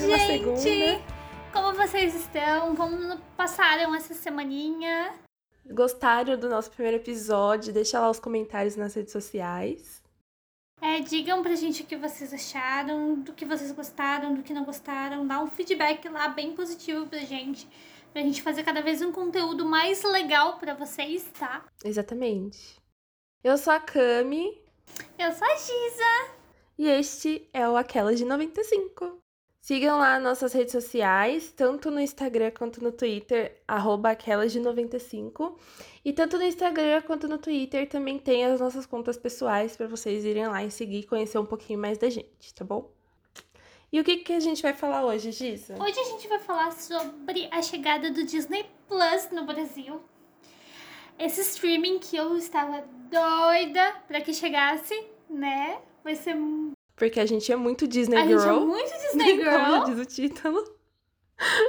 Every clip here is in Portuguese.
mais uma gente! segunda. Como vocês estão? Como passaram essa semaninha? Gostaram do nosso primeiro episódio? Deixa lá os comentários nas redes sociais. É, digam pra gente o que vocês acharam, do que vocês gostaram, do que não gostaram. Dá um feedback lá bem positivo pra gente. Pra gente fazer cada vez um conteúdo mais legal pra vocês, tá? Exatamente. Eu sou a Cami Eu sou a Giza. e este é o Aquelas de 95. Sigam lá nossas redes sociais, tanto no Instagram quanto no Twitter, arroba aquelas de 95. E tanto no Instagram quanto no Twitter também tem as nossas contas pessoais para vocês irem lá e seguir e conhecer um pouquinho mais da gente, tá bom? E o que, que a gente vai falar hoje, Giza? Hoje a gente vai falar sobre a chegada do Disney Plus no Brasil. Esse streaming que eu estava doida pra que chegasse, né? Vai ser. Porque a gente é muito Disney A Girl. gente é muito Disney Como Girl. diz o título.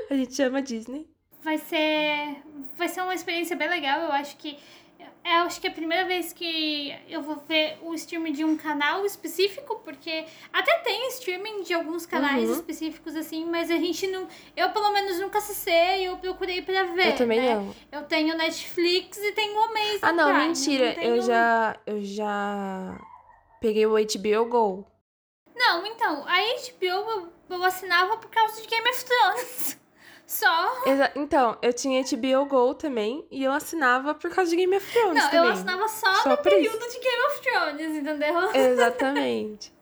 A gente ama Disney. Vai ser. Vai ser uma experiência bem legal. Eu acho que. Eu acho que é a primeira vez que eu vou ver o streaming de um canal específico, porque até tem streaming de alguns canais Uhum. específicos assim, mas a gente não. Eu pelo menos nunca acessei, eu procurei pra ver. eu também né? não. Eu tenho Netflix e tenho o Amazon Ah, não, Prime, mentira. não tenho- Eu já. Eu já. Peguei o HBO Go. Não, então, a HBO eu, eu assinava por causa de Game of Thrones. Só. Exa- então, eu tinha HBO Go também e eu assinava por causa de Game of Thrones Não, também. eu assinava só, Só no por período de Game of Thrones, entendeu? Exatamente.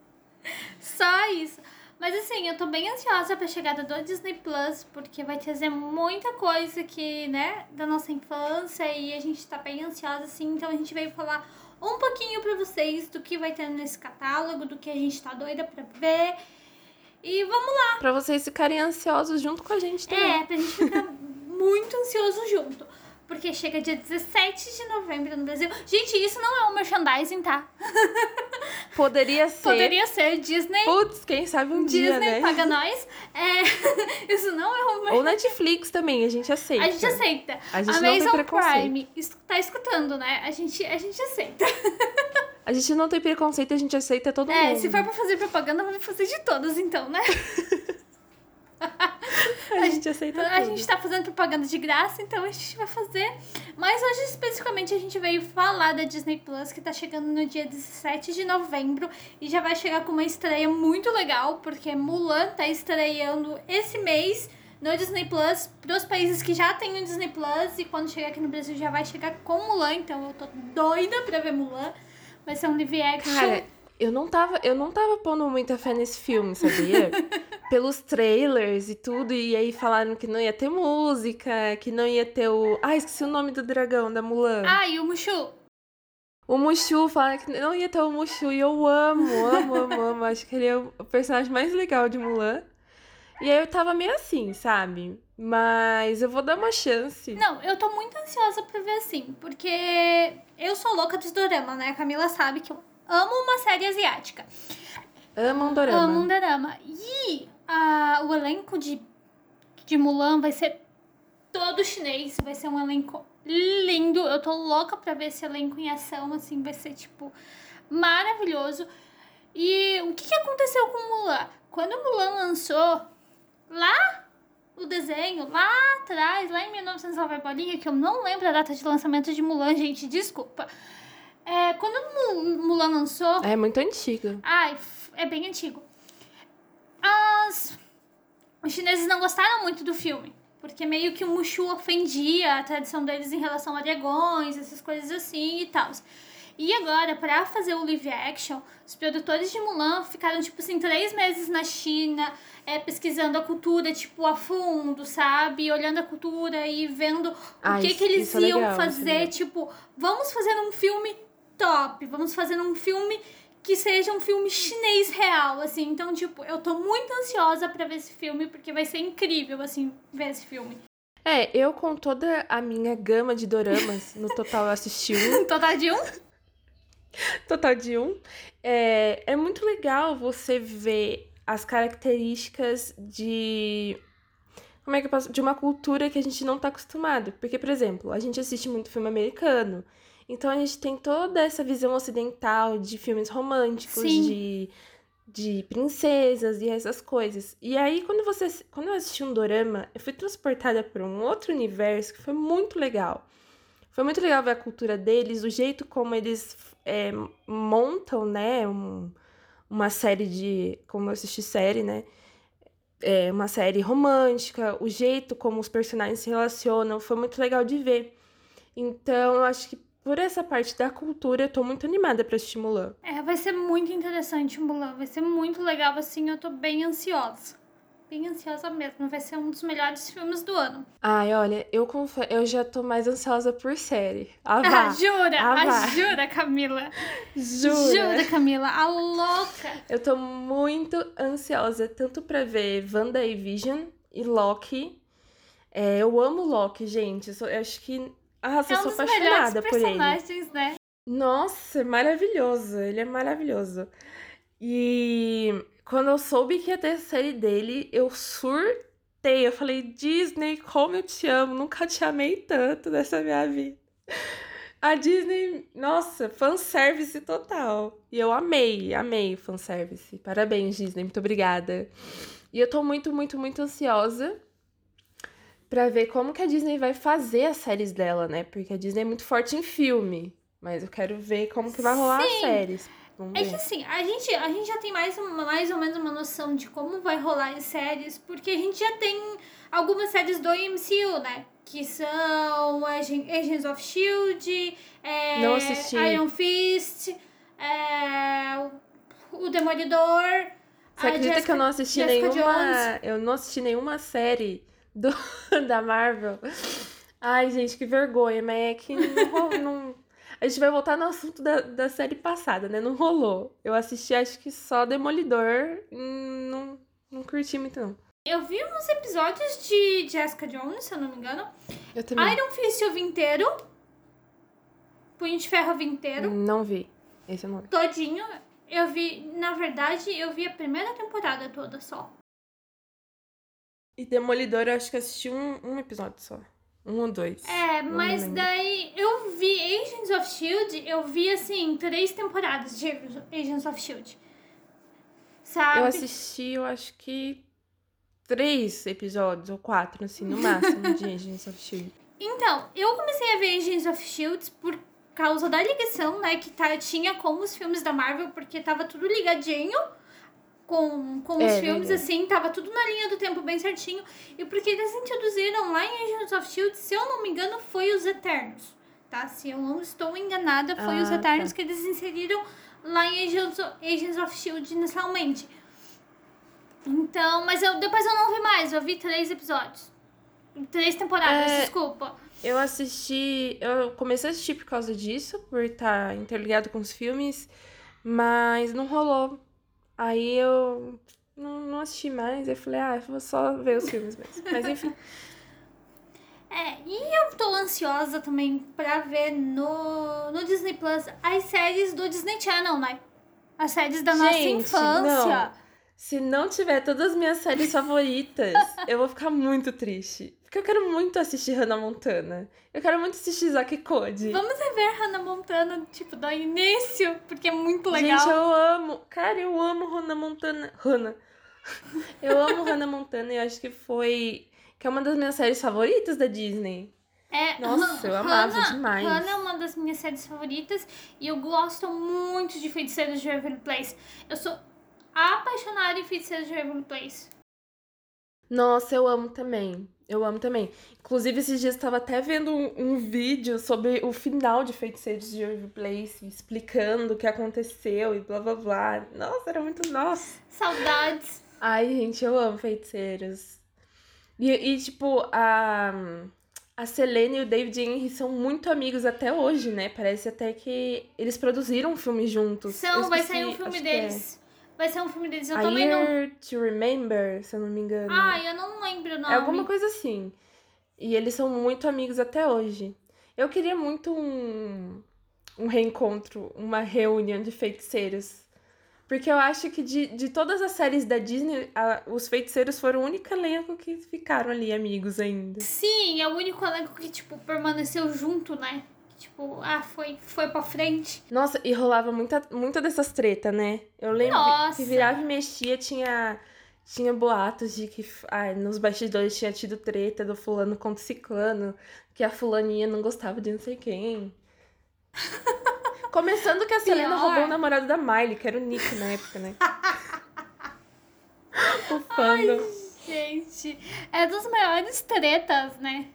Só isso. Mas assim, eu tô bem ansiosa pra chegada do Disney Plus, porque vai trazer muita coisa que, né, da nossa infância e a gente tá bem ansiosa, assim. Então a gente veio falar um pouquinho pra vocês do que vai ter nesse catálogo, do que a gente tá doida pra ver. E vamos lá. pra vocês ficarem ansiosos junto com a gente também. É, pra gente ficar muito ansioso junto. Porque chega dia 17 de novembro no Brasil. Gente, isso não é um merchandising, tá? Poderia ser. Poderia ser Disney. Putz, quem sabe um dia, Disney né? paga nós. É, isso não é um merchandising. Ou Netflix também, a gente aceita. A gente aceita. A gente não Amazon preconceito. Prime tá escutando, né? A gente, a gente aceita. A gente não tem preconceito, a gente aceita todo É, mundo. se for pra fazer propaganda, vamos fazer de todas, então, né? A gente aceita A tudo. gente tá fazendo propaganda de graça, então a gente vai fazer. Mas hoje, especificamente, a gente veio falar da Disney Plus, que tá chegando no dia 17 de novembro. E já vai chegar com uma estreia muito legal, porque Mulan tá estreando esse mês no Disney Plus pros países que já têm o Disney Plus. E quando chegar aqui no Brasil já vai chegar com Mulan, então eu tô doida pra ver Mulan. Vai ser um live action. Cara, eu não tava, eu não tava pondo muita fé nesse filme, sabia? Pelos trailers e tudo, e aí falaram que não ia ter música, que não ia ter o. Ah, esqueci o nome do dragão, da Mulan. Ah, e o Mushu? O Mushu, falaram que não ia ter o Mushu, e eu amo, amo, amo, amo. Acho que ele é o personagem mais legal de Mulan. E aí eu tava meio assim, sabe? Mas eu vou dar uma chance. Não, eu tô muito ansiosa pra ver assim, porque eu sou louca dos dorama, né? A Camila sabe que eu amo uma série asiática. Amo um dorama. Amo um dorama. E o elenco de, de Mulan vai ser todo chinês, vai ser um elenco lindo. Eu tô louca pra ver esse elenco em ação, assim, vai ser, tipo, maravilhoso. E o que, que aconteceu com Mulan? Quando Mulan lançou, lá o desenho, lá atrás, lá em 1909 bolinha, que eu não lembro a data de lançamento de Mulan, gente, desculpa. É, quando Mu- Mulan lançou, É muito antigo. Ai, é bem antigo. As... Os chineses não gostaram muito do filme. Porque meio que o Mushu ofendia a tradição deles em relação a dragões, essas coisas assim e tal. E agora, pra fazer o live action, os produtores de Mulan ficaram, tipo assim, três meses na China, é, pesquisando a cultura, tipo, a fundo, sabe? Olhando a cultura e vendo o que, que eles é iam legal, é fazer. legal. tipo, vamos fazer um filme top, vamos fazer um filme que seja um filme chinês real, assim. Então, tipo, eu tô muito ansiosa pra ver esse filme, porque vai ser incrível, assim, ver esse filme. É, eu com toda a minha gama de doramas, no total eu assisti um, Total de um? total de um. É, é muito legal você ver as características de. Como é que eu posso. De uma cultura que a gente não tá acostumado. Porque, por exemplo, a gente assiste muito filme americano. Então a gente tem toda essa visão ocidental de filmes românticos, Sim. de de princesas e essas coisas. E aí, quando você. Quando eu assisti um dorama, eu fui transportada para um outro universo que foi muito legal. Foi muito legal ver a cultura deles, o jeito como eles é, montam, né? Um, uma série de. Como eu assisti série, né? É, uma série romântica, o jeito como os personagens se relacionam, foi muito legal de ver. Então, eu acho que por essa parte da cultura, eu tô muito animada pra assistir Mulan. É, vai ser muito interessante Mulan. Vai ser muito legal, assim, eu tô bem ansiosa. Bem ansiosa mesmo. Vai ser um dos melhores filmes do ano. Ai, olha, eu confesso, eu já tô mais ansiosa por série. Ah, vá. Ah, jura? Ah, ah, jura, Camila? Jura? Jura, Camila? A louca! Eu tô muito ansiosa, tanto pra ver Wanda e Vision e Loki. É, eu amo Loki, gente. Eu, sou, eu acho que ah, eu é um sou apaixonada por ele. Né? Nossa, maravilhoso. Ele é maravilhoso. E quando eu soube que ia ter a série dele, eu surtei. Eu falei, Disney, como eu te amo. Nunca te amei tanto nessa minha vida. A Disney, nossa, fanservice total. E eu amei, amei fanservice. Parabéns, Disney, muito obrigada. E eu tô muito, muito, muito ansiosa para ver como que a Disney vai fazer as séries dela, né? Porque a Disney é muito forte em filme, mas eu quero ver como que vai rolar Sim. as séries. é que assim, a gente, a gente já tem mais, mais ou menos uma noção de como vai rolar as séries, porque a gente já tem algumas séries do MCU, né? Que são Agents of S.H.I.E.L.D., é. Iron Fist, é, o Demolidor... Você acredita Jessica, que eu não assisti Jessica nenhuma... Jones. Eu não assisti nenhuma série do, da Marvel. Ai, gente, que vergonha, mas é que não, não... A gente vai voltar no assunto da, da série passada, né? Não rolou. Eu assisti, acho que só Demolidor. Não, não curti muito, não. Eu vi uns episódios de Jessica Jones, se eu não me engano. Eu também. Iron Fist eu vi inteiro. Punho de Ferro eu vi inteiro. Não vi. Esse eu não vi. Todinho. Eu vi, na verdade, eu vi a primeira temporada toda só. E Demolidor, eu acho que assisti um, um episódio só. Um ou dois. É, mas daí eu vi Agents of Shield, eu vi assim, três temporadas de Agents of Shield. Sabe? Eu assisti, eu acho que três episódios, ou quatro, assim, no máximo, de Agents of Shield. Então, eu comecei a ver Agents of Shield por causa da ligação, né, que tá, tinha com os filmes da Marvel, porque tava tudo ligadinho com, com os é, filmes, assim, tava tudo na linha do tempo bem certinho. E porque eles introduziram lá em Agents of Shield, se eu não me engano, foi os Eternos. Tá? Se eu não estou enganada, foi ah, os Eternos tá. que eles inseriram lá em Agents of, Agents of Shield inicialmente. Então, mas eu, depois eu não vi mais, eu vi três episódios. Três temporadas, é, desculpa. Eu assisti. Eu comecei a assistir por causa disso, por estar interligado com os filmes, mas não rolou Aí eu não, não assisti mais. Eu falei, ah, vou só ver os filmes mesmo. Mas enfim. É, e eu tô ansiosa também pra ver no, no Disney Plus as séries do Disney Channel, né? As séries da nossa Gente, infância. Não. Se não tiver todas as minhas séries favoritas, eu vou ficar muito triste. Porque eu quero muito assistir Hannah Montana. Eu quero muito assistir Zack Code. Vamos ver Hannah Montana, tipo, do início, porque é muito legal. Gente, eu amo. Cara, eu amo Hannah Montana. Hannah. Eu amo Hannah Montana e acho que foi. Que é uma das minhas séries favoritas da Disney. É, Nossa, eu amava Hannah, demais. Hannah é uma das minhas séries favoritas e eu gosto muito de Feiticeiros de Waverly Place. Eu sou apaixonada em Feiticeiros de Waverly Place. Nossa, eu amo também. Eu amo também. Inclusive, esses dias eu estava até vendo um, um, vídeo sobre o final de Feiticeiros de Waverly Place, explicando o que aconteceu e blá blá blá. Nossa, era muito. Nossa! Saudades! Ai, gente, eu amo Feiticeiros. E, e tipo, a. A Selene e o David Henry são muito amigos até hoje, né? Parece até que eles produziram um filme juntos. São, vai sair um filme é. deles. Vai ser um filme deles. Eu A também Year não. to Remember, se eu não me engano. Ah, eu não lembro o nome. É alguma coisa assim. E eles são muito amigos até hoje. Eu queria muito um, um reencontro, uma reunião de feiticeiros. Porque eu acho que de, de todas as séries da Disney, a, os feiticeiros foram o único elenco que ficaram ali amigos ainda. Sim, é o único elenco que, tipo, permaneceu junto, né? Tipo, ah, foi, foi pra frente. Nossa, e rolava muita, muita dessas tretas, né? Eu lembro Nossa. que virava e mexia, tinha, tinha boatos de que ai, nos bastidores tinha tido treta do fulano contra o ciclano, que a fulaninha não gostava de não sei quem. Começando que a Selena Pior. roubou o namorado da Miley, que era o Nick na época, né? o fandom. Gente, é dos maiores tretas, né?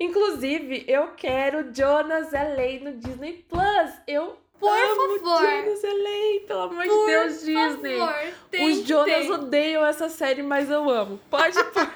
Inclusive, eu quero Jonas LA no Disney Plus. Eu Por amo favor. Jonas LA, pelo amor de Deus, Disney. favor, tem Os Jonas ter. odeiam essa série, mas eu amo. Pode pôr.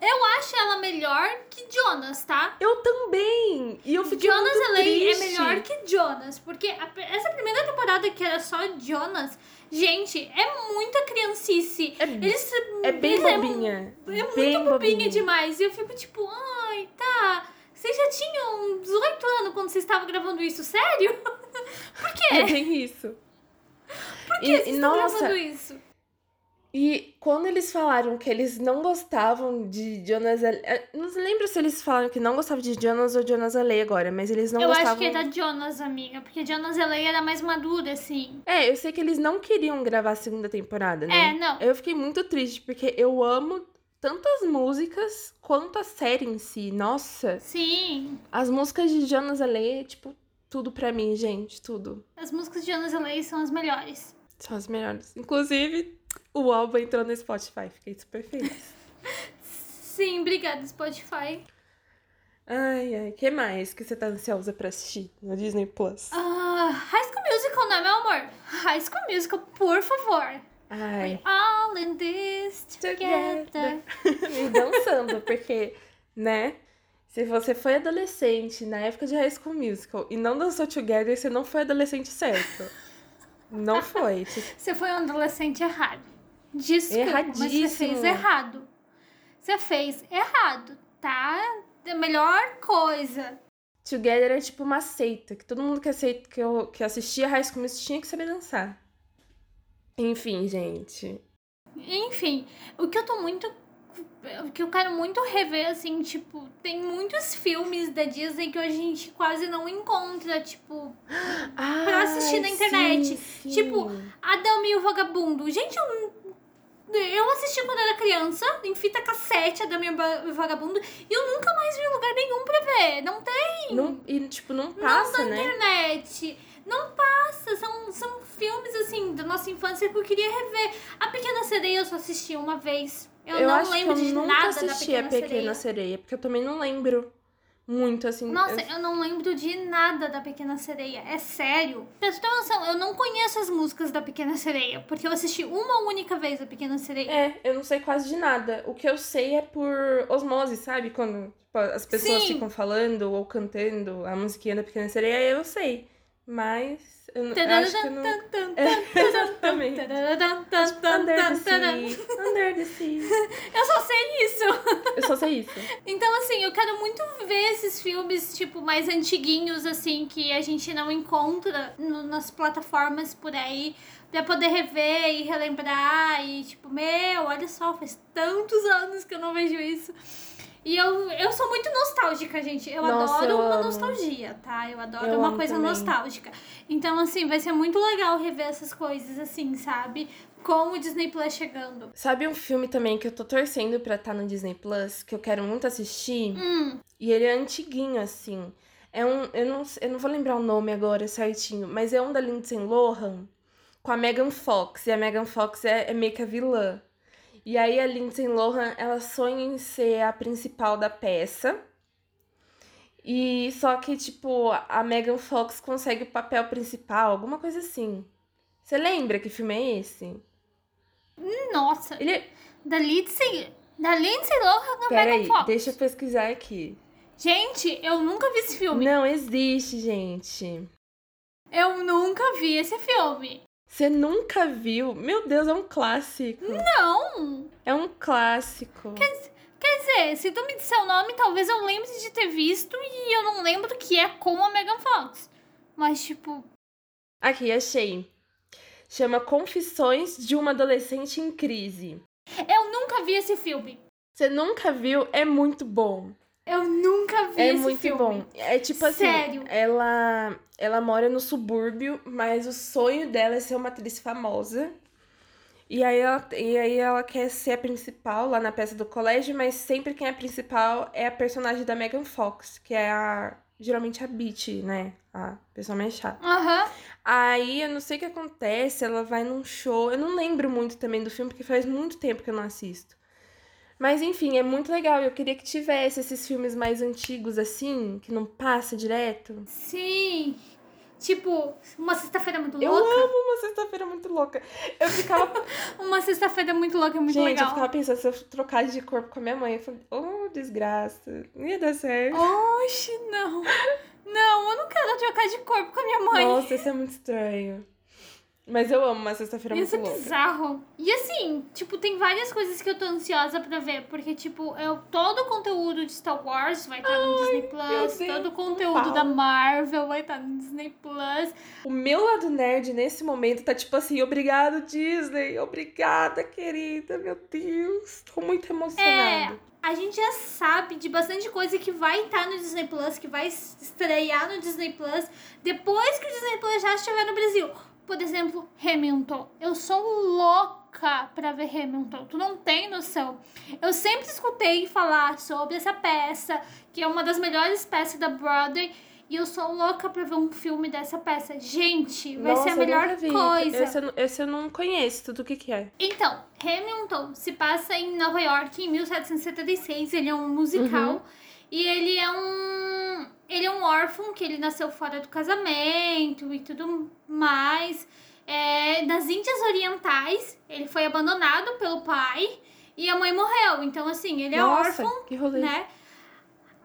Eu acho ela melhor que Jonas, tá? Eu também. E eu fiquei Jonas muito LA é melhor que Jonas, porque a- essa primeira temporada que era só Jonas, gente, é muita criancice. É- Eles, É bem eles bobinha. É, é bem muito bobinha demais. E eu fico tipo, ai, tá. Vocês já tinham 18 anos quando vocês estavam gravando isso, sério? Por quê? É bem isso. Por que e- vocês e nossa, gravando isso? E quando eles falaram que eles não gostavam de Jonas LA... eh, Não lembro se eles falaram que não gostavam de Jonas ou Jonas LA agora, mas eles não eu gostavam... acho que é da Jonas, amiga, porque Jonas LA era mais madura, assim. É, eu sei que eles não queriam gravar a segunda temporada, né? É, não. Eu fiquei muito triste, porque eu amo tanto as músicas quanto a série em si. Nossa, Sim. as músicas de Jonas é, tipo, tudo pra mim, gente, tudo. As músicas de Jonas LA são as melhores. São as melhores. Inclusive, o álbum entrou no Spotify, fiquei super feliz. Sim, obrigada, Spotify. ai, ai, que mais que você tá ansiosa pra assistir no Disney Plus? Ah, High School Musical, né, meu amor? High School Musical, por favor. Ai, All in this together. e dançando, porque, né? Se você foi adolescente na época de High School Musical e não dançou Together, você não foi adolescente certo. Não foi. Você foi um adolescente errado. Desculpa, mas você Erradíssimo. fez errado. Você fez errado, tá? A melhor coisa. Together é tipo uma seita, que todo mundo que, aceita, que, eu, que assistia High School Musical tinha que saber dançar. Enfim, gente. Enfim, o que eu tô muito. O que eu quero muito rever, assim, tipo, tem muitos filmes da Disney que a gente quase não encontra, tipo, Pra assistir na internet. Tipo, Adão e o Vagabundo. Gente, eu, eu assisti quando era criança, em fita cassete, Adão e o Va- o Vagabundo, e eu nunca mais vi lugar nenhum pra ver. Não tem Não, e, tipo, não passa, não na né? internet. Não passa. São, são filmes, assim, da nossa infância que eu queria rever. A Pequena Sereia eu só assisti uma vez. Eu, Eu, não lembro eu de nada assisti da a Pequena, Pequena Sereia. Sereia, porque eu também não lembro muito, assim. Nossa, eu- eu não lembro de nada da Pequena Sereia. É sério. Pra você ter noção, eu não conheço as músicas da Pequena Sereia. Porque eu assisti uma única vez a Pequena Sereia. É, eu não sei quase de nada. O que eu sei é por osmose, sabe? Quando tipo, as pessoas Sim. ficam falando ou cantando a musiquinha da Pequena Sereia, eu sei. Mas eu, eu acho que eu não... Exatamente. Under the sea, under the sea. Eu só sei isso. Eu só sei isso. Então, assim, eu quero muito ver esses filmes, tipo, mais antiguinhos, assim, que a gente não encontra no- nas plataformas por aí, pra poder rever e relembrar. E, tipo, meu, olha só, faz tantos anos que eu não vejo isso. E eu, eu sou muito nostálgica, gente. Eu Nossa, adoro eu uma amo. nostalgia, tá? Eu adoro Eu uma coisa também. nostálgica. Então, assim, vai ser muito legal rever essas coisas, assim, sabe? Com o Disney Plus chegando. Sabe um filme também que eu tô torcendo pra estar no Disney Plus, que eu quero muito assistir? Hum, E ele é antiguinho, assim. É um. Eu não, eu não vou lembrar o nome agora certinho, mas é um da Lindsay Lohan com a Megan Fox. E a Megan Fox é, é meio que a vilã. E aí a Lindsay Lohan, ela sonha em ser a principal da peça. E só que, tipo, a Megan Fox consegue o papel principal, alguma coisa assim. Você lembra que filme é esse? nossa. Ele é. Da Lindsay. Da Lindsay Lohan com a Peraí, Megan Fox. deixa eu pesquisar aqui. Gente, eu nunca vi esse filme. Não existe, gente. Eu nunca vi esse filme. Você nunca viu? Meu Deus, é um clássico. Não. É um clássico. Quer dizer, se tu me disser o nome, talvez eu lembre de ter visto e eu não lembro que é com a Megan Fox. Mas, tipo, Aqui, achei. Chama Confissões de uma Adolescente em Crise. eu nunca vi esse filme. Você nunca viu? É muito bom. Eu nunca vi É esse muito filme. bom. É tipo assim, Sério? ela ela mora no subúrbio, mas o sonho dela é ser uma atriz famosa. E aí ela, e aí ela quer ser a principal lá na peça do colégio, mas sempre quem é a principal é a personagem da Megan Fox, que é a geralmente a Beat, né? A pessoa mais chata. Aham. Aí eu não sei o que acontece, ela vai num show. Eu não lembro muito também do filme, porque faz muito tempo que eu não assisto. Mas enfim, é muito legal. Eu queria que tivesse esses filmes mais antigos assim, que não passa direto. Sim. Tipo, uma sexta-feira muito Eu louca. amo uma sexta-feira muito louca. Eu ficava. Uma sexta-feira muito louca é muito Gente, legal. eu ficava pensando, se eu trocar de corpo com a minha mãe, eu falei, oh, desgraça. Não ia dar certo. Oxe, não. Não, eu não quero trocar de corpo com a minha mãe. Nossa, isso é muito estranho. Mas eu amo uma sexta-feira muito ser louca. bizarro. E assim, tipo, tem várias coisas que eu tô ansiosa pra ver. Porque, tipo, eu, todo o conteúdo de Star Wars vai estar no Disney Plus. Deus, Todo o conteúdo da Marvel vai estar no Disney Plus. O meu lado nerd nesse momento tá tipo assim, obrigado Disney, obrigada querida, meu Deus, tô muito emocionada. A gente já sabe de bastante coisa que vai estar no Disney Plus, que vai estrear no Disney Plus depois que o Disney Plus já estiver no Brasil. Por exemplo, Hamilton. Eu sou louca pra ver Hamilton. Tu não tem noção. Eu sempre escutei falar sobre essa peça, que é uma das melhores peças da Broadway. E eu sou louca pra ver um filme dessa peça. Gente, vai Nossa, ser a melhor coisa. Esse, eu não- esse eu não conheço, tudo o que que é. Então, Hamilton se passa em Nova York em 1776. Ele é um musical. Uhum. E ele é um. Ele é um órfão, que ele nasceu fora do casamento e tudo mais. É, nas Índias Orientais, ele foi abandonado pelo pai e a mãe morreu. Então, assim, ele é Nossa, órfão, que rolê. né?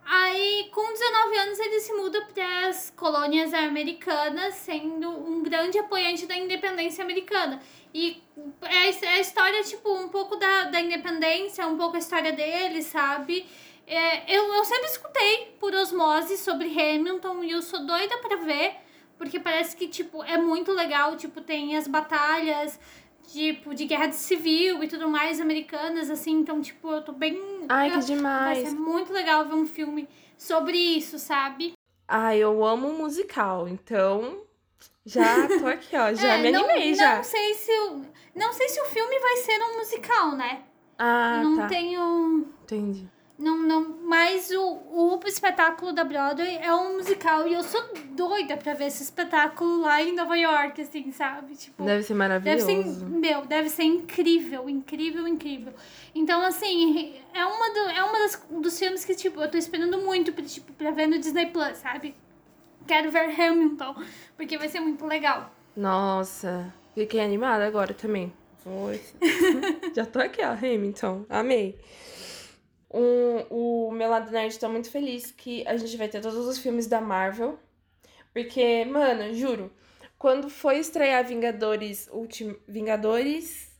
Aí, com 19 anos, ele se muda para as colônias americanas, sendo um grande apoiante da independência americana. E é é a história, tipo, um pouco da, da independência, um pouco a história dele, sabe? É, eu, eu sempre escutei por osmose sobre Hamilton e eu sou doida pra ver, porque parece que, tipo, é muito legal. Tipo, tem as batalhas, tipo, de guerra civil e tudo mais americanas, assim. Então, tipo, eu tô bem. Ai, que Vai demais. ser muito legal ver um filme sobre isso, sabe? Ai, eu amo musical, então já tô aqui, ó, já É, me não, animei já. Não sei se o, não sei se o filme vai ser um musical, né? Ah, não tá. tenho, Entendi. Não, não, mas o, o espetáculo da Broadway é um musical e eu sou doida pra ver esse espetáculo lá em Nova York, assim, sabe? Tipo, Deve ser Deve maravilhoso. ser, meu, deve ser incrível, incrível, incrível. Então, assim, é uma, do, é uma das, dos filmes que, tipo, eu tô esperando muito pra, tipo, pra ver no Disney Plus, sabe? Quero ver Hamilton, porque vai ser muito legal. Nossa, fiquei animada agora também. Vou... Já tô aqui, ó, Hamilton. Amei. Um, o meu lado nerd tá muito feliz que a gente vai ter todos os filmes da Marvel. Porque, mano, juro, quando foi estrear Vingadores Ultim... Vingadores.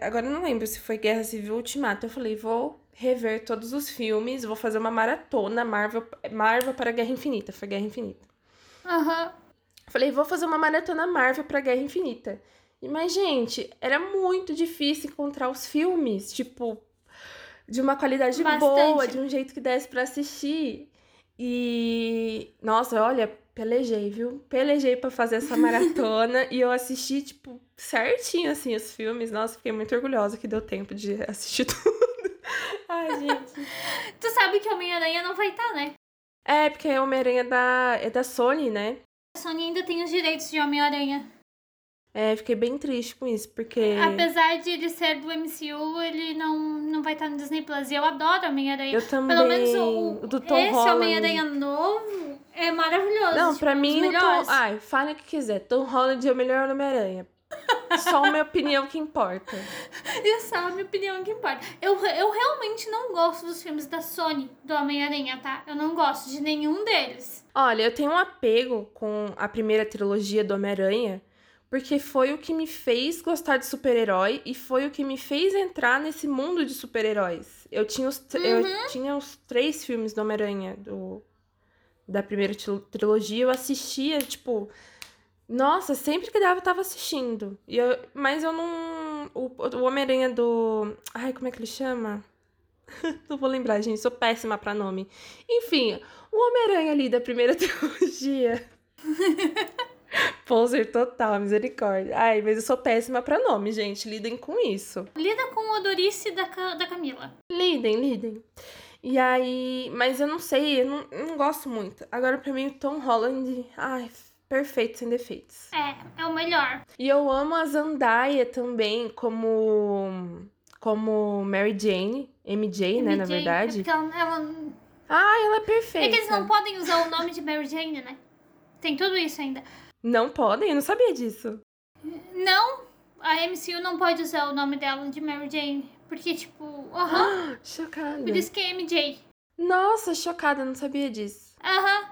Agora eu não lembro se foi Guerra Civil Ultimato. Eu falei, vou rever todos os filmes, vou fazer uma maratona Marvel, Marvel para Guerra Infinita. Foi Guerra Infinita. Aham. Falei, vou fazer uma maratona Marvel pra Guerra Infinita. Mas, gente, era muito difícil encontrar os filmes, tipo, de uma qualidade Bastante. boa, de um jeito que desse pra assistir. E, nossa, olha, pelejei, viu? Pelejei pra fazer essa maratona e eu assisti, tipo, certinho, assim, os filmes. Nossa, fiquei muito orgulhosa que deu tempo de assistir tudo. Ai, gente. Tu sabe que Homem-Aranha não vai estar, né? É, porque Homem-Aranha é da, é da Sony, né? A Sony ainda tem os direitos de Homem-Aranha. É, fiquei bem triste com isso, porque. Apesar de ele ser do MCU, ele não, não vai estar no Disney Plus. E eu adoro Homem-Aranha. Eu também. Pelo menos o, do Tom esse. Homem-Aranha novo é maravilhoso. Não, tipo, pra mim, o Tom... Ai, fale o que quiser. Tom Holland é o melhor Homem-Aranha. Só a minha opinião que importa. Isso é a minha opinião que importa. Eu, eu realmente não gosto dos filmes da Sony, do Homem-Aranha, tá? Eu não gosto de nenhum deles. Olha, eu tenho um apego com a primeira trilogia do Homem-Aranha, porque foi o que me fez gostar de super-herói e foi o que me fez entrar nesse mundo de super-heróis. Eu tinha os, Uhum. eu tinha os três filmes do Homem-Aranha do, da primeira trilo- trilogia, eu assistia, tipo. Nossa, sempre que dava eu tava assistindo. E eu, mas eu não. O, o Homem-Aranha do. Ai, como é que ele chama? Não vou lembrar, gente, sou péssima pra nome. Enfim, o Homem-Aranha ali da primeira trilogia. Poser total, misericórdia. Ai, mas eu sou péssima pra nome, gente. Lidem com isso. Lida com o odorice da, da Camila. Lidem, lidem. E aí, mas eu não sei, eu não, eu não gosto muito. Agora, pra mim, o Tom Holland, ai, perfeito, sem defeitos. É, é o melhor. E eu amo a Zendaya também, como, como Mary Jane, MJ, né, na MJ, É verdade. porque ela, ela- Ah, ela é é perfeita. que eles não podem usar o nome de Mary Jane, né? Tem tudo isso ainda. Não podem? Eu não sabia disso. Não, a MCU não pode usar o nome dela de Mary Jane. Porque, tipo, aham. Chocada. Por isso que é MJ. Nossa, chocada, não sabia disso. Aham.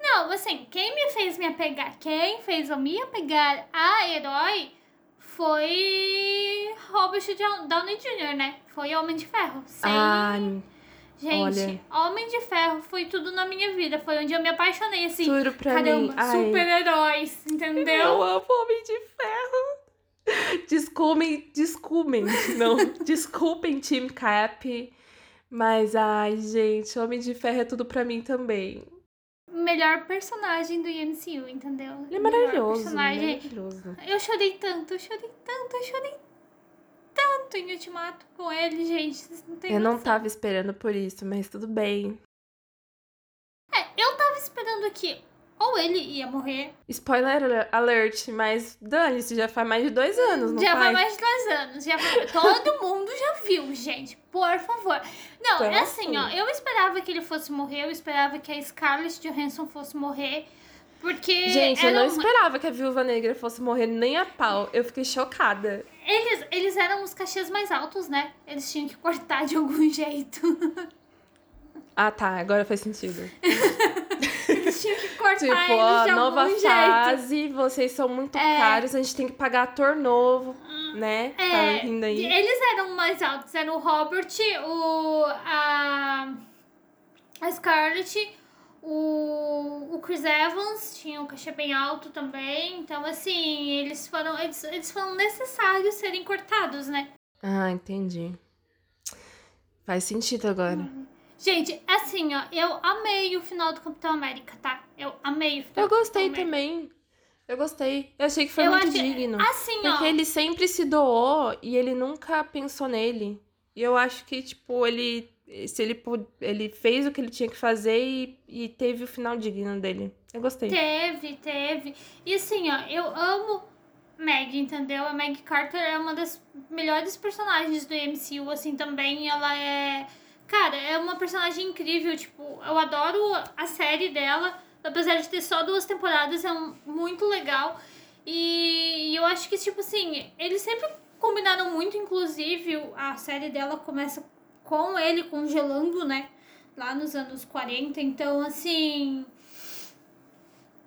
Não, assim, quem me fez me apegar, quem fez eu me apegar a herói foi Robert Down- Downey Jr., né? Foi Homem de Ferro. Sem... Ah, Gente, Homem de Ferro foi tudo na minha vida. Foi onde eu me apaixonei, assim. juro pra Caramba, mim. Super-heróis, entendeu? eu amo Homem de Ferro. Desculpem, desculpem, não, desculpem Team Cap, mas ai, gente, Homem de Ferro é tudo pra mim também. Melhor personagem do MCU, entendeu? Ele é maravilhoso, personagem. maravilhoso. Eu chorei tanto, eu chorei tanto, eu chorei tanto em Ultimato com ele, gente. Não Eu não noção. tava esperando por isso, mas tudo bem. É, eu tava esperando que ou ele ia morrer. Spoiler alert, mas dane-se, já faz mais de dois anos, não já faz? mais de dois anos. Já vai- Todo mundo já viu, gente. Por favor. Não, Então, é assim, assim. ó. Eu esperava que ele fosse morrer. Eu esperava que a Scarlett Johansson fosse morrer. Porque. Gente, eu não esperava que a Viúva Negra fosse morrer nem a pau. Eu fiquei chocada. Eles, eles eram os cachês mais altos, né? Eles tinham que cortar de algum jeito. Ah, tá, agora faz sentido. Eles tinham que cortar Tipo, eles ó, de nova algum jeito. fase, vocês são muito É. caros, a gente tem que pagar ator novo, né? Tá É, rindo aí? eles eram mais altos. Era o Robert, o, a, a Scarlett, o, o Chris Evans tinha um cachê bem alto também. Então, assim, eles foram, eles, eles foram necessários serem cortados, né? Ah, entendi. Faz sentido agora. Gente, assim, ó, eu amei o final do Capitão América, tá? Eu amei o final Eu do gostei também. Eu gostei. Eu achei que foi Eu muito achei- digno. Assim, ó. Porque ele sempre se doou e ele nunca pensou nele. E eu acho que, tipo, ele. Se ele, ele fez o que ele tinha que fazer e, e teve o final digno dele. Eu gostei. Teve, teve. E assim, ó, eu amo Meg, entendeu? A Meg Carter é uma das melhores personagens do MCU, assim, também. Ela é. Cara, é uma personagem incrível, tipo, eu adoro a série dela. Apesar de ter só duas temporadas, é um- muito legal. E, e eu acho que, tipo assim, eles sempre combinaram muito, inclusive, a série dela começa com ele congelando, né? Lá nos anos 40. Então, assim.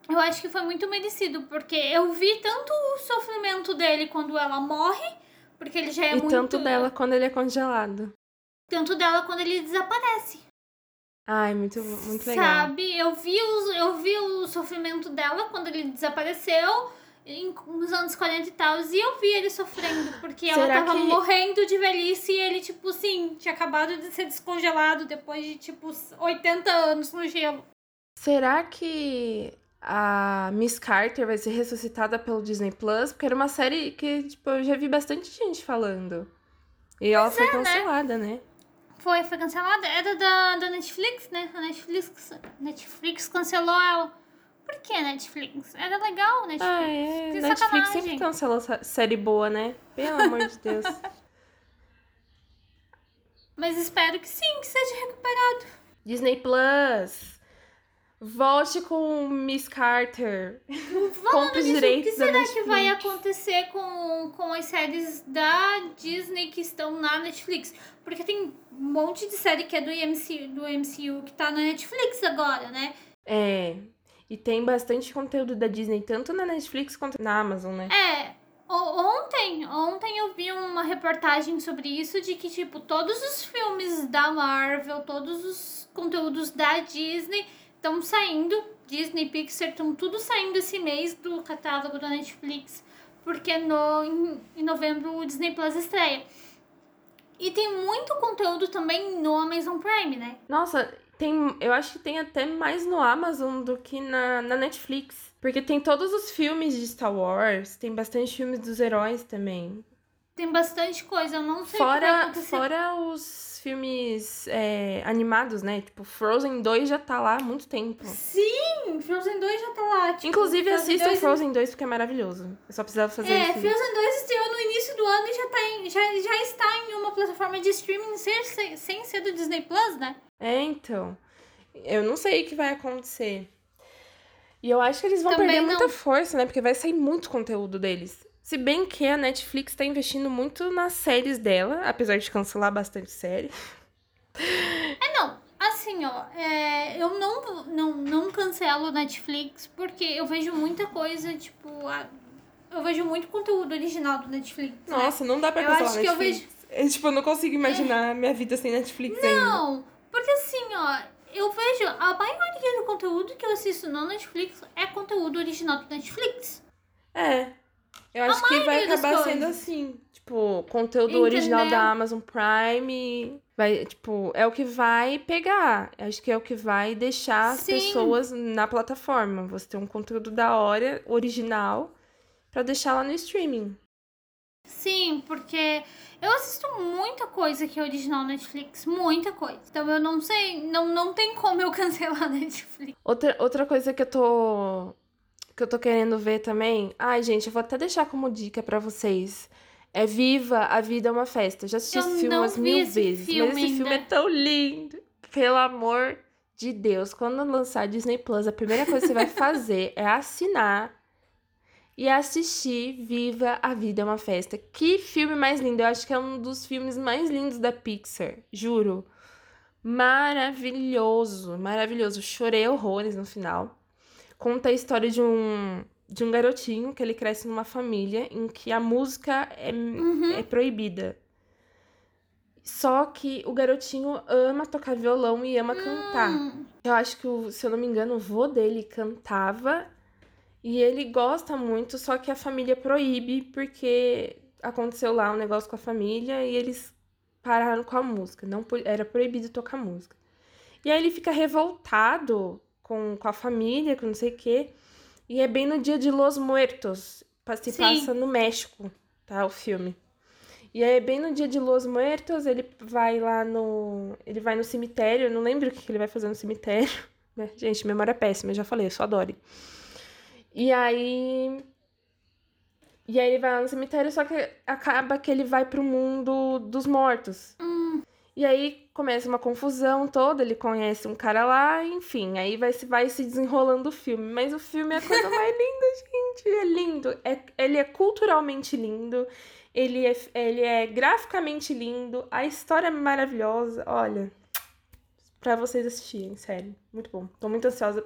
Eu acho que foi muito merecido, porque eu vi tanto o sofrimento dele quando ela morre, porque ele já é e muito. tanto dela quando ele é congelado. Tanto dela quando ele desaparece. Ai, muito, muito legal. Sabe? Eu vi, os, eu vi o sofrimento dela quando ele desapareceu. Em- Nos anos 40 e tal, e eu vi ele sofrendo, porque ela Será tava que- morrendo de velhice e ele, tipo assim, tinha acabado de ser descongelado depois de, tipo, 80 anos no gelo. Será que a Miss Carter vai ser ressuscitada pelo Disney Plus? Porque era uma série que, tipo, eu já vi bastante gente falando. E ela foi é, né? cancelada, né? Foi, foi cancelada. Era da, da Netflix, né? A Netflix, Netflix cancelou ela. Por que Netflix? Era legal, Netflix. Ah, é. Que Netflix sacanagem. sempre cancela série boa, né? Pelo amor de Deus. Mas espero que sim, que seja recuperado. Disney Plus. Volte com Miss Carter. Compre os nisso, direitos o que será que vai acontecer com, com as séries da Disney que estão na Netflix? Porque tem um monte de série que é do MCU, do MCU que tá na Netflix agora, né? É. E tem bastante conteúdo da Disney, tanto na Netflix quanto na Amazon, né? É, ontem, ontem eu vi uma reportagem sobre isso de que tipo todos os filmes da Marvel, todos os conteúdos da Disney estão saindo, Disney, Pixar, estão tudo saindo esse mês do catálogo da Netflix, porque no em, em novembro o Disney Plus estreia. E tem muito conteúdo também no Amazon Prime, né? Nossa, tem, eu acho que tem até mais no Amazon do que na, na Netflix. Porque tem todos os filmes de Star Wars, tem bastante filmes dos heróis também. Tem bastante coisa, eu não sei o que vai Fora, acontecer. fora os filmes é, animados, né? Tipo, Frozen 2 já tá lá há muito tempo. Sim, Frozen 2 já tá lá. Tipo, Inclusive, assistam 2 Frozen 2 porque é maravilhoso. Eu só precisava fazer É, esse... Frozen 2 estreou no início do ano e já, tá em- já, já está em uma plataforma de streaming sem, sem, sem ser do Disney Plus, né? É, então. Eu não sei o que vai acontecer. E eu acho que eles vão Também perder não. muita força, né? Porque vai sair muito conteúdo deles. Se bem que a Netflix tá investindo muito nas séries dela, apesar de cancelar bastante série. É, não. Assim, ó, é, eu não, não, não cancelo o Netflix porque eu vejo muita coisa, tipo, a- eu vejo muito conteúdo original do Netflix. né? Nossa, não dá pra Eu cancelar acho que eu Netflix. É, tipo, eu não consigo imaginar minha vida sem Netflix ainda. Não, porque assim, ó, eu vejo a maioria do conteúdo que eu assisto no Netflix é conteúdo original do Netflix. É. Eu acho que vai acabar sendo assim. Tipo, conteúdo Entendeu? original da Amazon Prime. Vai, tipo, é o que vai pegar. Acho que é o que vai deixar as Sim. pessoas na plataforma. Você tem um conteúdo da hora, original, pra deixar lá no streaming. Sim, porque eu assisto muita coisa que é original Netflix, muita coisa. Então eu não sei, não, não tem como eu cancelar a Netflix. Outra, outra coisa que eu tô. Que eu tô querendo ver também. Ai, gente, eu vou até deixar como dica pra vocês. É Viva, a Vida é uma Festa. Já assisti Eu esse filme umas mil vezes. mas esse filme é ainda. tão lindo. Pelo amor de Deus. Quando lançar Disney Plus, a primeira coisa que você vai fazer é assinar e assistir Viva, a Vida é uma Festa. Que filme mais lindo. Eu acho que é um dos filmes mais lindos da Pixar. Juro. Maravilhoso, maravilhoso. Chorei horrores no final. Conta a história de um, de um garotinho que ele cresce numa família em que a música é, é proibida. Só que o garotinho ama tocar violão e ama cantar. Hum, Eu acho que, o- se eu não me engano, o vô dele cantava e ele gosta muito, só que a família proíbe porque aconteceu lá um negócio com a família e eles pararam com a música. Não era proibido tocar música. E aí ele fica revoltado com, com a família, com não sei o quê. E é bem no dia de Los Muertos. Se Sim. passa no México, tá? O filme. E aí, bem no dia de Los Muertos, ele vai lá no. Ele vai no cemitério. Eu não lembro o que ele vai fazer no cemitério. Né? Gente, memória péssima, eu já falei, eu só adoro. E aí. E aí ele vai lá no cemitério, só que acaba que ele vai pro mundo dos mortos. hum. E aí começa uma confusão toda, ele conhece um cara lá, enfim, aí vai se, vai se desenrolando o filme. Mas o filme é a coisa mais linda, gente. É lindo. É, ele é culturalmente lindo, ele é, ele é graficamente lindo, a história é maravilhosa. Olha, pra vocês assistirem, sério. Muito bom. Tô muito ansiosa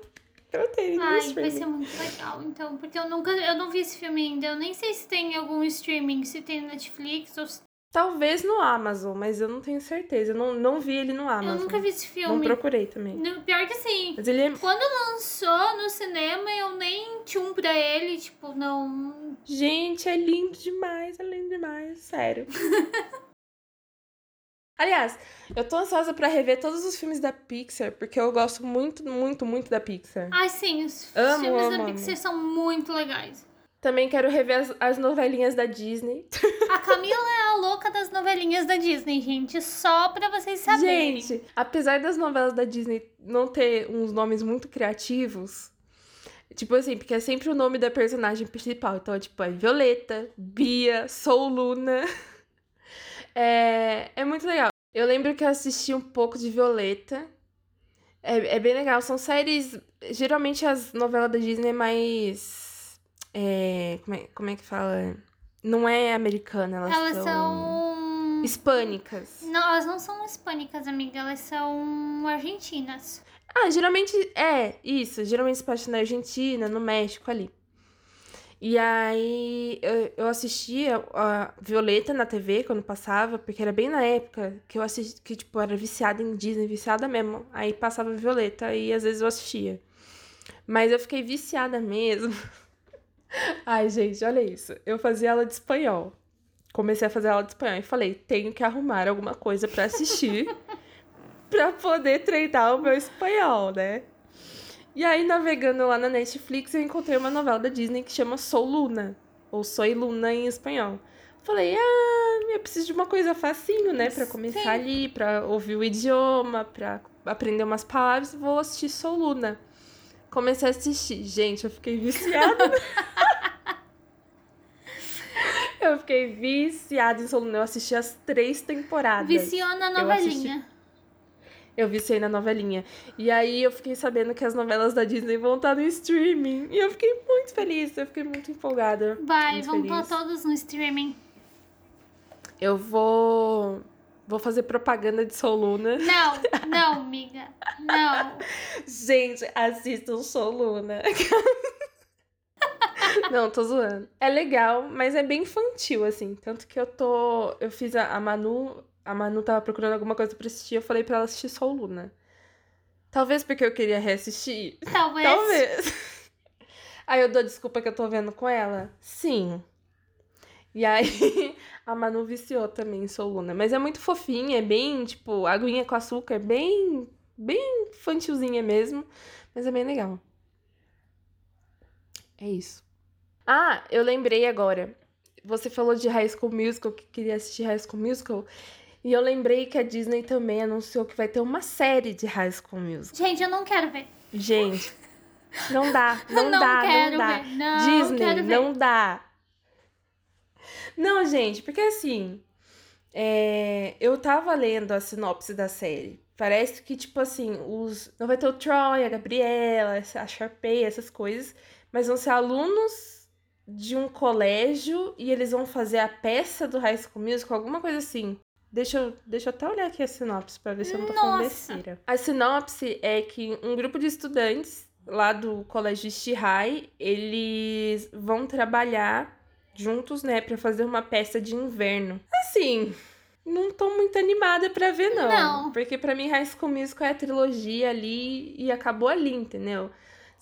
pra ter Ai, vai ser muito legal, então, porque eu nunca, eu não vi esse filme ainda, eu nem sei se tem algum streaming, se tem Netflix ou se... Talvez no Amazon, mas eu não tenho certeza. Eu não, não vi ele no Amazon. Eu nunca vi esse Não filme. procurei também. No- Pior que sim. Mas ele é Quando lançou no cinema, eu nem tchum pra ele, tipo, não. Gente, é lindo demais, é lindo demais, sério. Aliás, eu tô ansiosa pra rever todos os filmes da Pixar, porque eu gosto muito, muito, muito da Pixar. Ai, sim, os Amo, filmes amo, da amo. Pixar são muito legais. Também quero rever as, as novelinhas da Disney. A Camila é a louca das novelinhas da Disney, gente. Só pra vocês saberem. Gente, apesar das novelas da Disney não ter uns nomes muito criativos, tipo assim, porque é sempre o nome da personagem principal. Então, é tipo, é Violeta, Bia, Sou Luna. É, é muito legal. Eu lembro que eu assisti um pouco de Violeta. É, é bem legal. São séries. Geralmente as novelas da Disney é mais. É, como, é, como é que fala? Não é americana, elas, Elas são. são. Hispânicas. Não, elas não são hispânicas, amiga. Elas são argentinas. Ah, geralmente é isso. Geralmente se passa na Argentina, no México ali. E aí eu, eu assistia a Violeta na TV quando passava, porque era bem na época que eu assisti, que tipo, era viciada em Disney, viciada mesmo. Aí passava Violeta e às vezes eu assistia. Mas eu fiquei viciada mesmo. Ai, gente, olha isso. Eu fazia aula de espanhol comecei a fazer aula de espanhol e falei, tenho que arrumar alguma coisa para assistir para poder treinar o meu espanhol, né? E aí, navegando lá na Netflix, eu encontrei uma novela da Disney que chama Sou Luna, ou Soy Luna em espanhol. Falei, ah, eu preciso de uma coisa facinho, né, para começar Sim. ali, para ouvir o idioma, para aprender umas palavras, vou assistir Sou Luna. Comecei a assistir. Gente, eu fiquei viciada. eu fiquei viciada em Sou Luna. Eu assisti as três temporadas. Viciou na novelinha. Eu viciei na novelinha. E aí eu fiquei sabendo que as novelas da Disney vão estar no streaming. E eu fiquei muito feliz, eu fiquei muito empolgada. Vai, vão estar todos no streaming. Eu vou. Vou fazer propaganda de Soluna. Não, não, amiga. Não. Gente, assistam Soluna. Não, tô zoando. É legal, mas é bem infantil, assim. Tanto que eu tô. Eu fiz a, a Manu a Manu tava procurando alguma coisa pra assistir, eu falei pra ela assistir Sou Luna. Talvez porque eu queria reassistir. Talvez. Talvez. Aí eu dou desculpa que eu tô vendo com ela? Sim. E aí a Manu viciou também em Sou Luna. Mas é muito fofinha, é bem, tipo, aguinha com açúcar, bem, bem infantilzinha mesmo. Mas é bem legal. É isso. Ah, eu lembrei agora. Você falou de High School Musical, que queria assistir High School Musical. E eu lembrei que a Disney também anunciou que vai ter uma série de High School Musical. Gente, eu não quero ver. Gente, não dá, não, não dá, não dá. Ver. Não, Disney, não dá. Não, gente, porque assim, é, eu tava lendo a sinopse da série. Parece que, tipo assim, os. Não vai ter o Troy, a Gabriela, a Sharpay, essas coisas, mas vão ser alunos de um colégio e eles vão fazer a peça do High School Musical, alguma coisa assim. Deixa eu, deixa eu até olhar aqui a sinopse para ver se eu não tô Nossa. falando besteira. A sinopse é que um grupo de estudantes lá do colégio Shihai, eles vão trabalhar juntos, né, para fazer uma peça de inverno. Assim, não tô muito animada para ver não, não. porque para mim High School Musical é a trilogia ali e acabou ali, entendeu?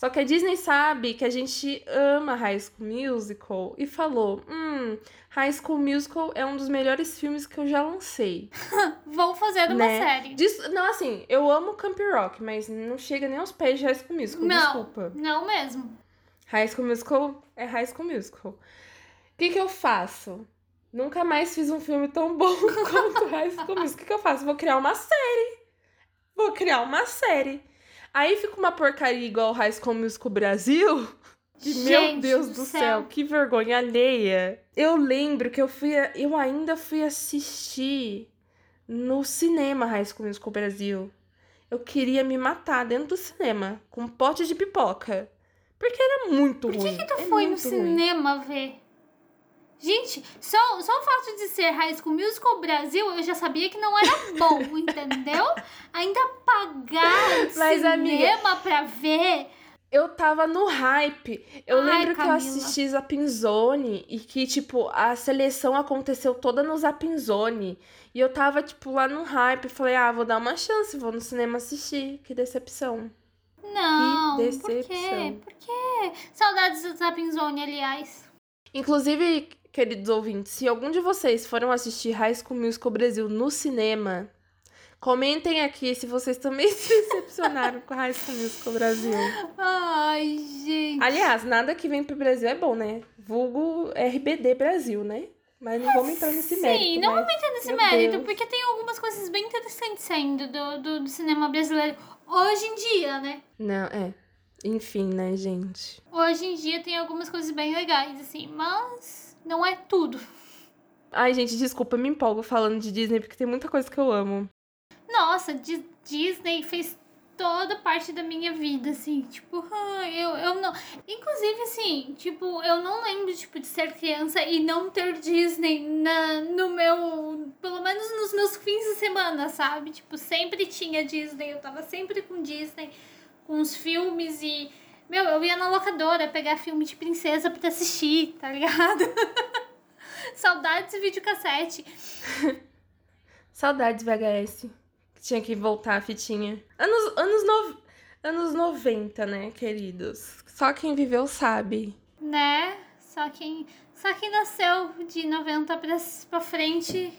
Só que a Disney sabe que a gente ama High School Musical e falou: hum, High School Musical é um dos melhores filmes que eu já lancei. Vou fazer uma né? série. Não, assim, eu amo Camp Rock, mas não chega nem aos pés de High School Musical, não, desculpa. Não mesmo. High School Musical é High School Musical. O que, que eu faço? Nunca mais fiz um filme tão bom quanto High School Musical. O que, que eu faço? Vou criar uma série. Vou criar uma série. Aí fica uma porcaria igual High School Musical Brasil. Que, meu Deus do, céu. céu, que vergonha alheia. Eu lembro que eu fui. Eu ainda fui assistir no cinema High School Musical Brasil. Eu queria me matar dentro do cinema, com um pote de pipoca. Porque era muito Por que ruim. Por que tu é foi no cinema ver? Gente, só, só o fato de ser High School Musical Brasil, eu já sabia que não era bom, entendeu? Ainda pagar Mas, cinema amiga, pra ver... Eu tava no hype. Eu Ai, lembro Camila. que eu assisti Zapinzone e que, tipo, a seleção aconteceu toda no Zapinzone. E eu tava, tipo, lá no hype. Falei, ah, vou dar uma chance, vou no cinema assistir. Que decepção. Não, que decepção. por quê? Por quê? Saudades do Zapinzone, aliás. Inclusive, queridos ouvintes, se algum de vocês foram assistir High School Musical Brasil no cinema, comentem aqui se vocês também se decepcionaram com High School Musical Brasil. Ai, gente. Aliás, nada que vem pro Brasil é bom, né? Vulgo RBD Brasil, né? Mas não vamos entrar nesse Sim, mérito. Sim, não vamos entrar nesse mérito, Deus. porque tem algumas coisas bem interessantes saindo do, do, do cinema brasileiro hoje em dia, né? Não, é. Enfim, né, gente? Hoje em dia tem algumas coisas bem legais, assim, mas não é tudo. Ai, gente, desculpa, me empolgo falando de Disney porque tem muita coisa que eu amo. Nossa, Disney fez toda parte da minha vida, assim, tipo, eu, eu não. Inclusive, assim, tipo, eu não lembro, tipo, de ser criança e não ter Disney na, no meu. Pelo menos nos meus fins de semana, sabe? Tipo, sempre tinha Disney, eu tava sempre com Disney, com os filmes e meu, eu ia na locadora pegar filme de princesa pra assistir, tá ligado? Saudades de videocassete. Saudades VHS. Que tinha que voltar a fitinha. Anos, anos, no... anos 90, né, queridos? Só quem viveu sabe. Né? Só quem, só quem nasceu de 90 pra, pra frente,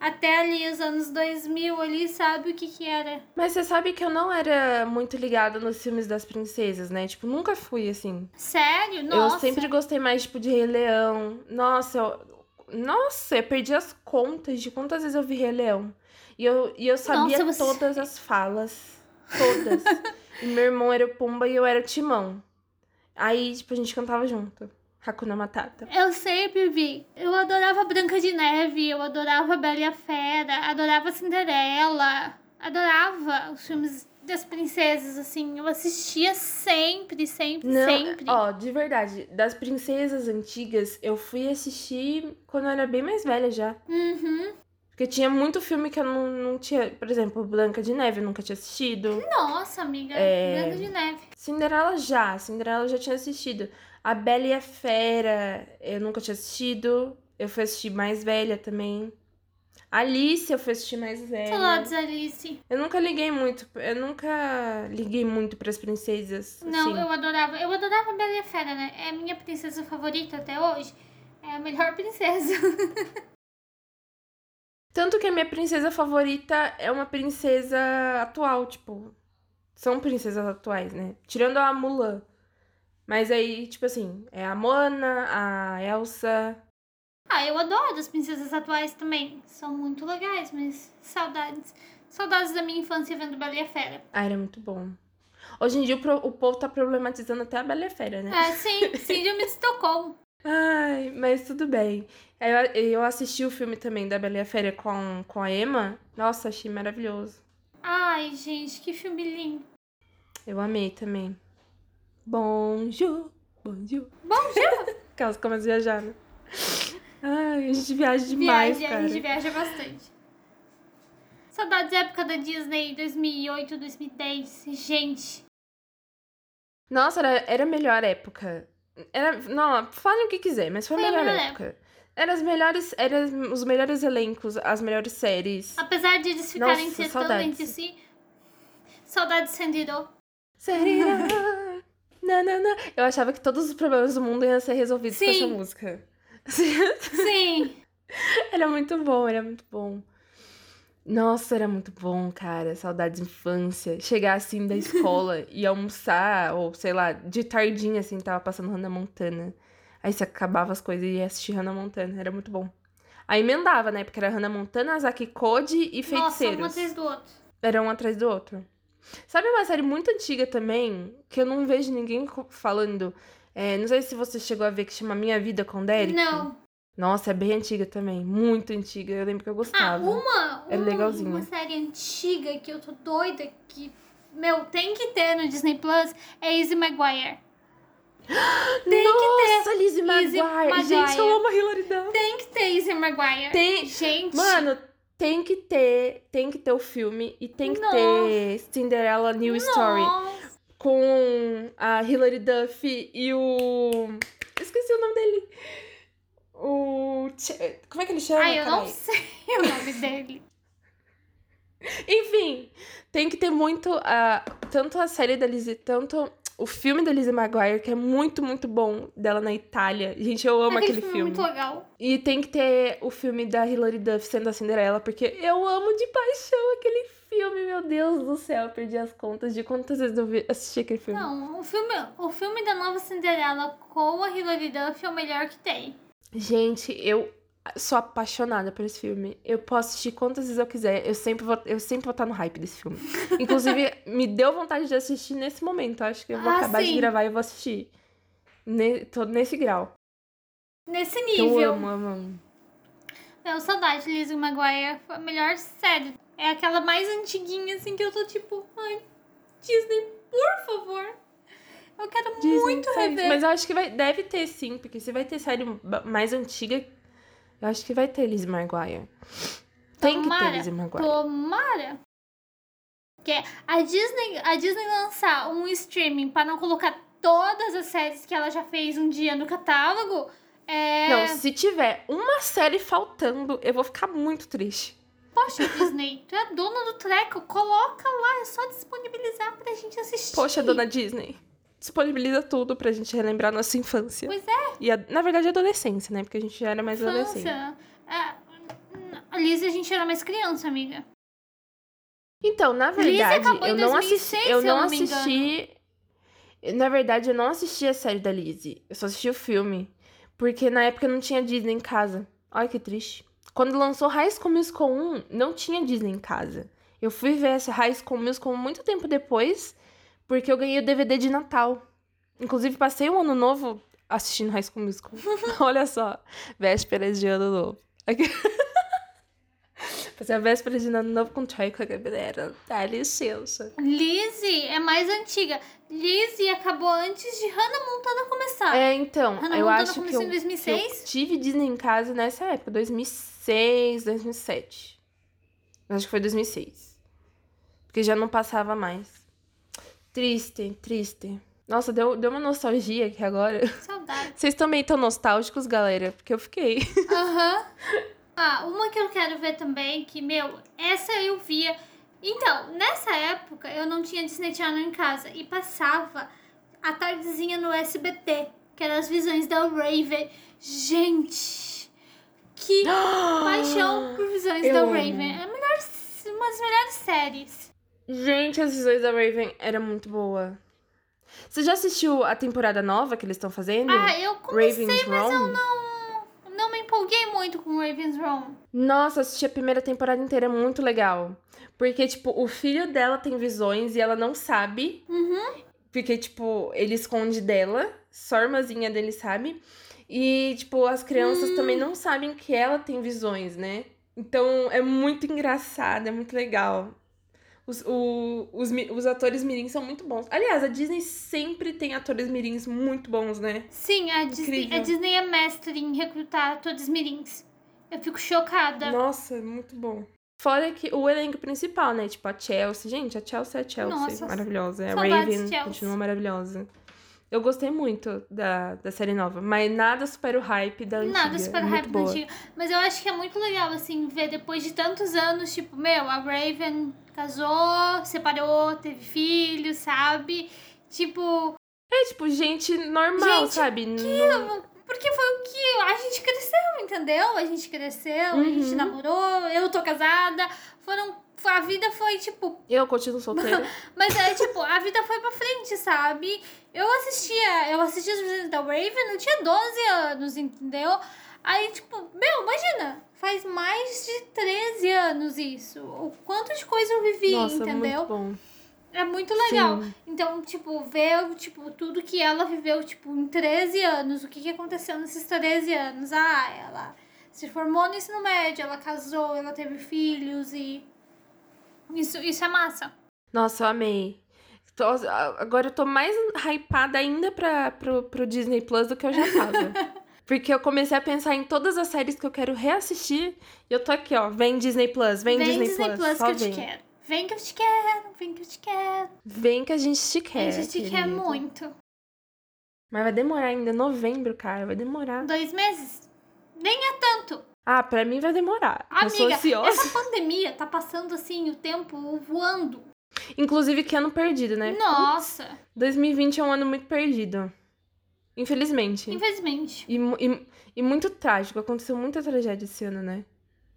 até ali os anos 2000 ali, sabe o que que era. Mas você sabe que eu não era muito ligada nos filmes das princesas, né? Tipo, nunca fui assim. Sério? Nossa. Eu sempre gostei mais, tipo, de Rei Leão. Nossa, eu... Nossa, eu perdi as contas de quantas vezes eu vi Rei Leão. E eu, e eu sabia Nossa, você- todas as falas. Todas. e meu irmão era o Pumba e eu era o Timão. Aí, tipo, a gente cantava junto. Hakuna Matata. Eu sempre vi. Eu adorava Branca de Neve, eu adorava Bela e a Fera, adorava Cinderela, adorava os filmes das princesas, assim. Eu assistia sempre, sempre, Não, sempre. ó, de verdade, das princesas antigas, eu fui assistir quando eu era bem mais velha já. Uhum. Porque tinha muito filme que eu não, não tinha. Por exemplo, Branca de Neve eu nunca tinha assistido. Nossa, amiga, É. Branca de Neve. Cinderela já, Cinderela eu já tinha assistido. A Bela e a Fera eu nunca tinha assistido. Eu fui assistir mais velha também. Alice eu fui assistir mais velha. Saudades, Alice. Eu nunca liguei muito, eu nunca liguei muito pras princesas. Não, assim. eu adorava. Eu adorava Bela e a Fera, né? É a minha princesa favorita até hoje. É a melhor princesa. Tanto que a minha princesa favorita é uma princesa atual, tipo. São princesas atuais, né? Tirando a Mulan. Mas aí, tipo assim, é a Moana, a Elsa. Ah, eu adoro as princesas atuais também. São muito legais, mas saudades. Saudades da minha infância vendo Bela e a Fera. Ah, era muito bom. Hoje em dia o, o povo tá problematizando até a Bela e a Fera, né? É, sim, Síndrome de Estocolmo. Ai, mas tudo bem. Eu, eu assisti o filme também da Bela e a Fera com, com a Emma. Nossa, achei maravilhoso. Ai, gente, que filme lindo. Eu amei também. Bonjour, bonjour. Bonjour! Que começam a viajar, né? Ai, a gente viaja demais, Viaja, cara. a gente viaja bastante. Saudades da época da Disney, 2008, 2010. Gente, Nossa, era, era a melhor época. Era, não, falem o que quiser, mas foi, Foi a a melhor, melhor época. Era as melhores, era os melhores elencos, as melhores séries. apesar de eles ficarem Nossa, tretando saudades. entre si, saudades Sandiro. Serena. na, na, na. Eu achava que todos os problemas do mundo iam ser resolvidos com Sim. essa música. Sim, era muito bom, era muito bom. Nossa, era muito bom, cara. Saudades de infância. Chegar assim da escola e almoçar, ou sei lá, de tardinha, assim, tava passando Hannah Montana. Aí você acabava as coisas e ia assistir Hannah Montana. Era muito bom. Aí emendava, né? Porque era Hannah Montana, Zack Code e nossa, um Feiticeiros. atrás do outro. Era um atrás do outro. Sabe uma série muito antiga também, que eu não vejo ninguém falando? É, não sei se você chegou a ver, que chama Minha Vida com Derek. Não. Nossa, é bem antiga também. Muito antiga. Eu lembro que eu Ah, gostava. uma, É uma, legalzinha. uma série antiga que eu tô doida que, meu, tem que ter no Disney Plus é Izzy Maguire. Tem Nossa, Lizzie Lizzie McGuire. Maguire. Gente, eu amo a Hilary Duff. Tem que ter Izzy Maguire. Tem- Gente, Mano, tem que ter, tem que ter o filme e tem que ter Cinderella New Story com a Hilary Duff e o esqueci o nome dele. O como é que ele chama? Ai, eu não carai? sei o nome dele. Enfim, tem que ter muito a tanto a série da Lizzie, tanto o filme da Lizzie Maguire, que é muito, muito bom, dela na Itália. Gente, eu amo aquele, filme é muito legal. E tem que ter o filme da Hilary Duff sendo a Cinderela, porque eu amo de paixão aquele filme, meu Deus do céu. Eu perdi as contas de quantas vezes eu vi- assisti aquele filme. Não, o filme, o filme da nova Cinderela com a Hilary Duff é o melhor que tem. Gente, eu sou apaixonada por esse filme. Eu posso assistir quantas vezes eu quiser. Eu sempre vou, eu sempre vou estar no hype desse filme. Inclusive, me deu vontade de assistir nesse momento. Acho que eu vou Ah, acabar de sim. gravar e eu vou assistir. Ne, tô nesse grau. Nesse Que eu nível. amo, amo, amo. Meu, saudade de Lizzie Maguire. Foi a melhor série. É aquela mais antiguinha, assim, que eu tô tipo, ai, Disney, por favor. Eu quero Disney, muito rever. Mas eu acho que vai, deve ter sim, porque se vai ter série mais antiga, eu acho que vai ter Lizzie Maguire. Tem que ter Tomara, Lizzie Maguire. Tomara. Que a Disney, a Disney lançar um streaming pra não colocar todas as séries que ela já fez um dia no catálogo, é... Não, se tiver uma série faltando, eu vou ficar muito triste. Poxa, Disney, tu é dona do treco, coloca lá, é só disponibilizar pra gente assistir. Poxa, dona Disney. Disponibiliza tudo pra gente relembrar nossa infância. Pois é. E, a- na verdade, adolescência, né? Porque a gente já era mais adolescente. Infância. É, a Liz, a gente era mais criança, amiga. Então, na Lizzie verdade, acabou em eu não 2006, assisti. Eu se eu não não assisti. Na verdade, eu não assisti a série da Lizzie. Eu só assisti o filme. Porque na época não tinha Disney em casa. Olha que triste. Quando lançou High School Musical 1, não tinha Disney em casa. Eu fui ver essa High School Musical muito tempo depois, porque eu ganhei o DVD de Natal. Inclusive, passei um ano novo assistindo High School Musical. Olha só. Vésperas de ano novo. Passei a véspera de ano novo com Troy com a galera. Dá licença. Lizzie é mais antiga. Lizzie acabou antes de Hannah Montana começar. É, então, Hannah eu Montana acho que eu, em que eu 2006? tive Disney em casa nessa época, 2006, 2007. Acho que foi 2006. Porque já não passava mais. Triste, triste. Nossa, deu, deu uma nostalgia aqui agora. Saudade. Vocês também estão nostálgicos, galera? Porque eu fiquei. Aham. Ah, uma que eu quero ver também, que, meu, essa eu via. Então, nessa época eu não tinha Disney Channel em casa e passava a tardezinha no SBT, que eram as visões da Raven. Gente, que paixão por visões Eu da. Raven. É uma das melhores séries. Gente, as visões da Raven era muito boa. Você já assistiu a temporada nova que eles estão fazendo? Ah, eu comecei, Raven's mas eu Room? não, não me empolguei muito com Raven's Room. Nossa, assisti a primeira temporada inteira, é muito legal. Porque, tipo, o filho dela tem visões e ela não sabe. Uhum. Porque, tipo, ele esconde dela, só a irmãzinha dele sabe. E, tipo, as crianças também Hum. não sabem que ela tem visões, né? Então, é muito engraçado, é muito legal. Os, o- os, os atores mirins são muito bons. Aliás, a Disney sempre tem atores mirins muito bons, né? Sim, a Disney, Incrível. a Disney é mestre em recrutar atores mirins. Eu fico chocada. Nossa, muito bom. Fora que o elenco principal, né? Tipo, a Chelsea. Gente, a Chelsea é a Chelsea. Nossa, maravilhosa. A saudades, Raven Chelsea. continua maravilhosa. Eu gostei muito da, da série nova, mas nada supera o hype da antiga. Nada super é muito hype da antiga. Mas eu acho que é muito legal, assim, ver depois de tantos anos, tipo, meu, a Raven casou, separou, teve filhos, sabe? Tipo, É tipo gente normal, Gente, sabe? Não- porque foi o que a gente cresceu, entendeu? A gente cresceu, a gente Uhum. namorou, eu tô casada. Foram. A vida foi, tipo, Eu continuo solteira. Mas é tipo, a vida foi pra frente, sabe? Eu assistia, eu assistia as visitas da Raven, eu tinha 12 anos, entendeu? Aí, tipo, meu, imagina, faz mais de 13 anos isso. O quanto de coisa eu vivi, Nossa, entendeu? muito bom. É muito legal. Sim. Então, tipo, ver tipo, tudo que ela viveu, tipo, em 13 anos, o que, que aconteceu nesses 13 anos. Ah, ela se formou no ensino médio, ela casou, ela teve filhos e. Isso, isso é massa. Nossa, eu amei. Tô- agora eu tô mais hypada ainda pra, pro, pro Disney Plus do que eu já tava. Porque eu comecei a pensar em todas as séries que eu quero reassistir. E eu tô aqui, ó. Vem Disney Plus, vem, Disney, Plus. só que eu vem. te quero. Vem que eu te quero, vem que eu te quero. Vem que a gente te quer. a gente te quer muito. Mas vai demorar ainda, novembro, cara. Vai demorar. Dois meses? Nem é tanto. Ah, pra mim vai demorar. eu Amiga, essa pandemia tá passando assim o tempo voando. Inclusive, que ano perdido, né? Nossa, 2020 é um ano muito perdido. Infelizmente. infelizmente. E, e, e muito trágico. Aconteceu muita tragédia esse ano, né?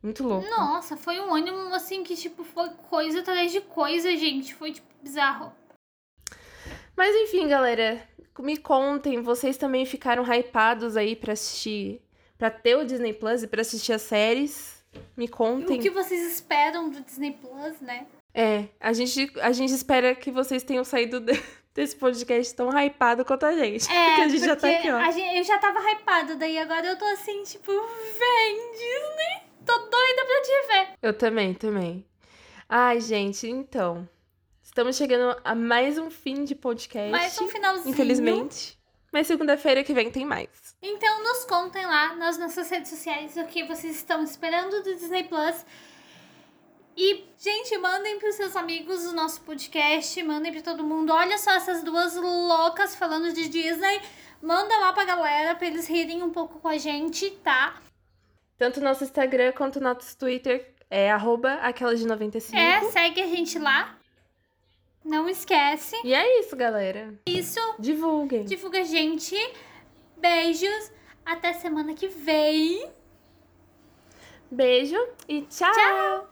Muito louco. Nossa, foi um ano assim que, tipo, foi coisa atrás de coisa, gente. Foi, tipo, bizarro. Mas enfim, galera. Me contem, vocês também ficaram hypados aí pra assistir. Pra ter o Disney Plus e pra assistir as séries? Me contem. O que vocês esperam do Disney Plus, né? É, a gente, a gente espera que vocês tenham saído de- desse podcast tão hypado quanto a gente. É, porque a gente já tá aqui, ó. gente- eu já tava hypada, daí agora eu tô assim, tipo, vem, Disney. Tô doida pra te ver. Eu também, também. Ai, gente, então. Estamos chegando a mais um fim de podcast. Mais um finalzinho. Infelizmente. Mas segunda-feira que vem tem mais. Então nos contem lá nas nossas redes sociais o que vocês estão esperando do Disney Plus. E, gente, mandem pros seus amigos o nosso podcast, mandem pra todo mundo. Olha só essas duas loucas falando de Disney. Manda lá pra galera pra eles rirem um pouco com a gente, tá? Tanto o nosso Instagram quanto o nosso Twitter é arroba aquela de 95. É, segue a gente lá. Não esquece. E é isso, galera. Isso. Divulguem. Divulga a gente. Beijos. Até semana que vem. Beijo e tchau. Tchau.